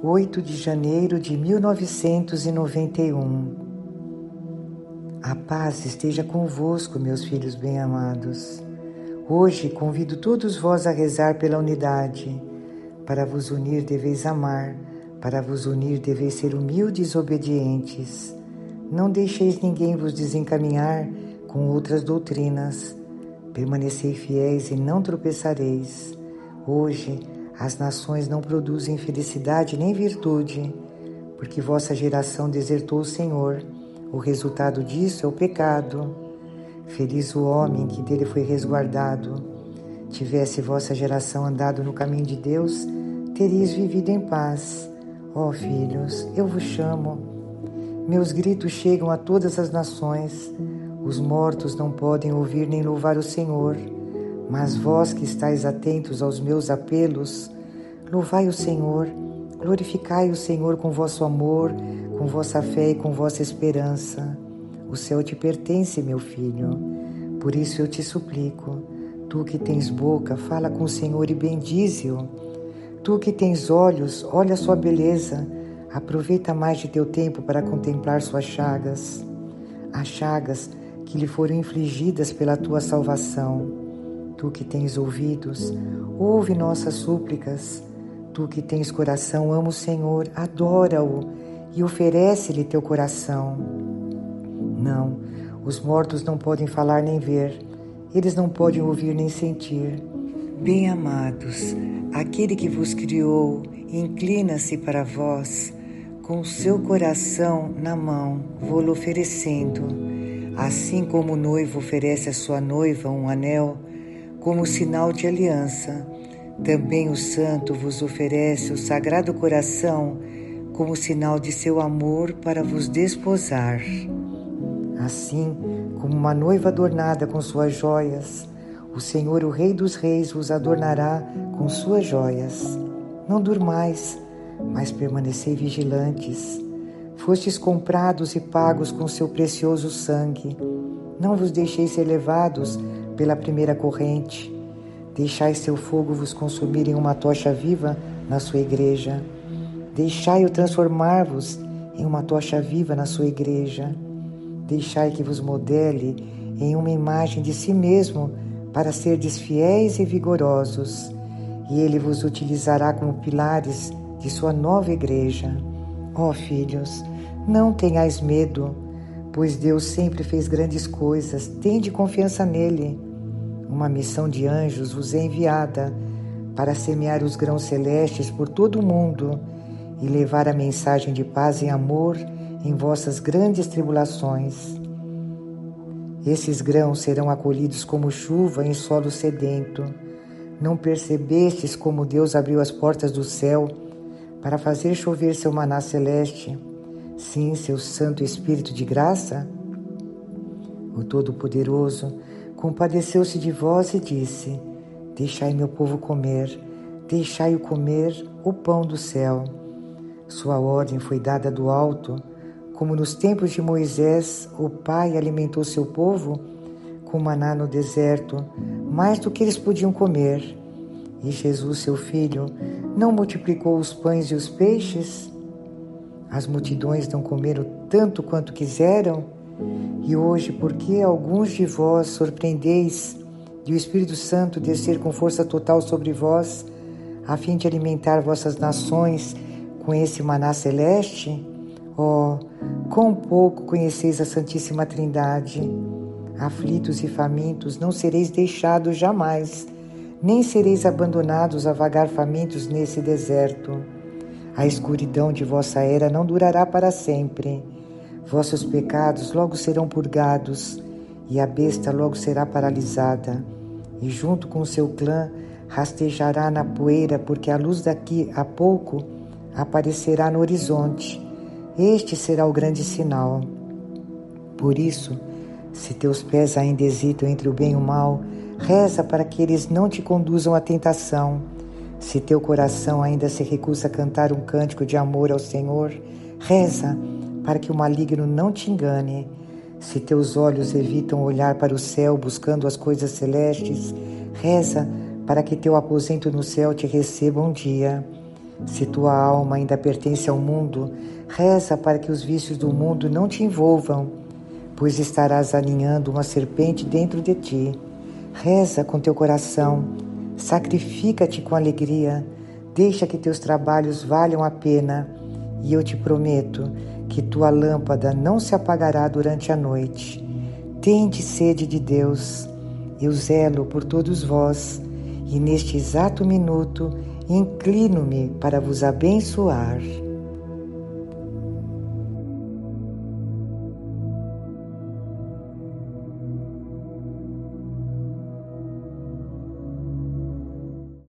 8 de janeiro de 1991. A paz esteja convosco, meus filhos bem-amados. Hoje convido todos vós a rezar pela unidade. Para vos unir deveis amar, para vos unir deveis ser humildes e obedientes. Não deixeis ninguém vos desencaminhar com outras doutrinas. Permanecei fiéis e não tropeçareis. Hoje, as nações não produzem felicidade nem virtude, porque vossa geração desertou o Senhor. O resultado disso é o pecado. Feliz o homem que dele foi resguardado. Tivesse vossa geração andado no caminho de Deus, teríeis vivido em paz. Ó oh, filhos, eu vos chamo. Meus gritos chegam a todas as nações. Os mortos não podem ouvir nem louvar o Senhor. Mas vós que estáis atentos aos meus apelos, louvai o Senhor, glorificai o Senhor com vosso amor, com vossa fé e com vossa esperança. O céu te pertence, meu filho. Por isso eu te suplico, tu que tens boca, fala com o Senhor e bendize-o. Tu que tens olhos, olha sua beleza, aproveita mais de teu tempo para contemplar suas chagas, as chagas que lhe foram infligidas pela tua salvação. Tu que tens ouvidos, ouve nossas súplicas. Tu que tens coração, ama o Senhor, adora-o e oferece-lhe teu coração. Não, os mortos não podem falar nem ver, eles não podem ouvir nem sentir. Bem-amados, aquele que vos criou inclina-se para vós, com seu coração na mão, vou-lo oferecendo. Assim como o noivo oferece à sua noiva um anel, como sinal de aliança. Também o Santo vos oferece o Sagrado Coração como sinal de seu amor para vos desposar. Assim como uma noiva adornada com suas joias, o Senhor, o Rei dos Reis, vos adornará com suas joias. Não durmais, mas permanecei vigilantes. Fostes comprados e pagos com seu precioso sangue. Não vos deixeis ser levados pela primeira corrente. Deixai seu fogo vos consumir em uma tocha viva na sua igreja. Deixai-o transformar-vos em uma tocha viva na sua igreja. Deixai que vos modele em uma imagem de si mesmo para serdes fiéis e vigorosos, e ele vos utilizará como pilares de sua nova igreja. Ó oh, filhos, não tenhais medo, pois Deus sempre fez grandes coisas, tende confiança nele. Uma missão de anjos vos é enviada para semear os grãos celestes por todo o mundo e levar a mensagem de paz e amor em vossas grandes tribulações. Esses grãos serão acolhidos como chuva em solo sedento. Não percebestes como Deus abriu as portas do céu para fazer chover seu maná celeste? Sim, seu Santo Espírito de graça? O Todo-Poderoso compadeceu-se de vós e disse: Deixai meu povo comer, deixai-o comer o pão do céu. Sua ordem foi dada do alto, como nos tempos de Moisés, o Pai alimentou seu povo com maná no deserto, mais do que eles podiam comer. E Jesus, seu filho, não multiplicou os pães e os peixes? As multidões não comeram tanto quanto quiseram? E hoje, porque alguns de vós surpreendeis de o Espírito Santo descer com força total sobre vós, a fim de alimentar vossas nações com esse maná celeste? Oh, quão pouco conheceis a Santíssima Trindade! Aflitos e famintos, não sereis deixados jamais, nem sereis abandonados a vagar famintos nesse deserto. A escuridão de vossa era não durará para sempre Vossos pecados logo serão purgados, e a besta logo será paralisada, e junto com seu clã rastejará na poeira, porque a luz daqui a pouco aparecerá no horizonte. Este será o grande sinal. Por isso, se teus pés ainda hesitam entre o bem e o mal, reza para que eles não te conduzam à tentação. Se teu coração ainda se recusa a cantar um cântico de amor ao Senhor, reza para que o maligno não te engane. Se teus olhos evitam olhar para o céu buscando as coisas celestes, reza para que teu aposento no céu te receba um dia. Se tua alma ainda pertence ao mundo, reza para que os vícios do mundo não te envolvam, pois estarás alinhando uma serpente dentro de ti. Reza com teu coração, sacrifica-te com alegria, deixa que teus trabalhos valham a pena, e eu te prometo que tua lâmpada não se apagará durante a noite. Tende sede de Deus, eu zelo por todos vós, e neste exato minuto inclino-me para vos abençoar.